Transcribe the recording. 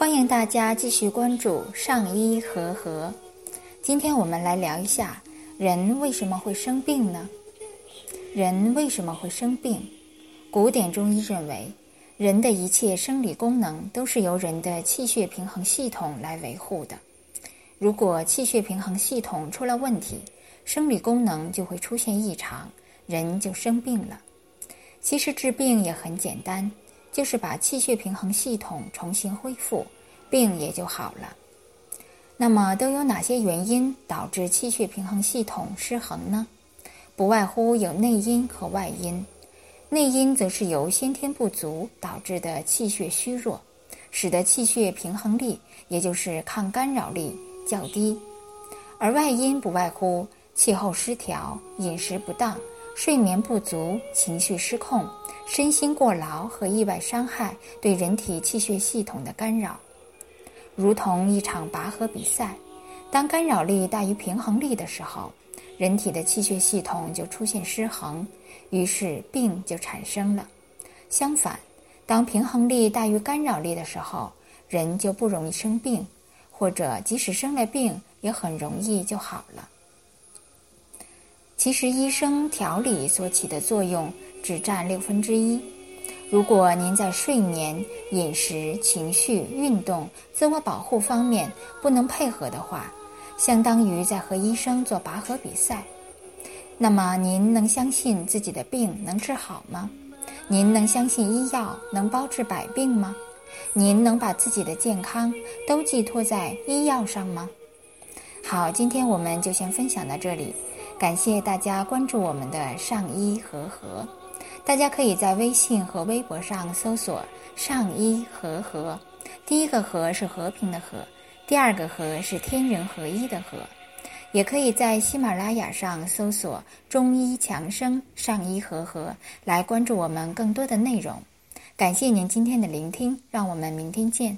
欢迎大家继续关注上医和和。今天我们来聊一下人为什么会生病呢？人为什么会生病？古典中医认为，人的一切生理功能都是由人的气血平衡系统来维护的。如果气血平衡系统出了问题，生理功能就会出现异常，人就生病了。其实治病也很简单。就是把气血平衡系统重新恢复，病也就好了。那么都有哪些原因导致气血平衡系统失衡呢？不外乎有内因和外因。内因则是由先天不足导致的气血虚弱，使得气血平衡力，也就是抗干扰力较低。而外因不外乎气候失调、饮食不当。睡眠不足、情绪失控、身心过劳和意外伤害对人体气血系统的干扰，如同一场拔河比赛，当干扰力大于平衡力的时候，人体的气血系统就出现失衡，于是病就产生了。相反，当平衡力大于干扰力的时候，人就不容易生病，或者即使生了病，也很容易就好了。其实，医生调理所起的作用只占六分之一。如果您在睡眠、饮食、情绪、运动、自我保护方面不能配合的话，相当于在和医生做拔河比赛。那么，您能相信自己的病能治好吗？您能相信医药能包治百病吗？您能把自己的健康都寄托在医药上吗？好，今天我们就先分享到这里。感谢大家关注我们的上医和和，大家可以在微信和微博上搜索“上医和和”，第一个“和”是和平的“和”，第二个“和”是天人合一的“和”。也可以在喜马拉雅上搜索“中医强生上医和和”来关注我们更多的内容。感谢您今天的聆听，让我们明天见。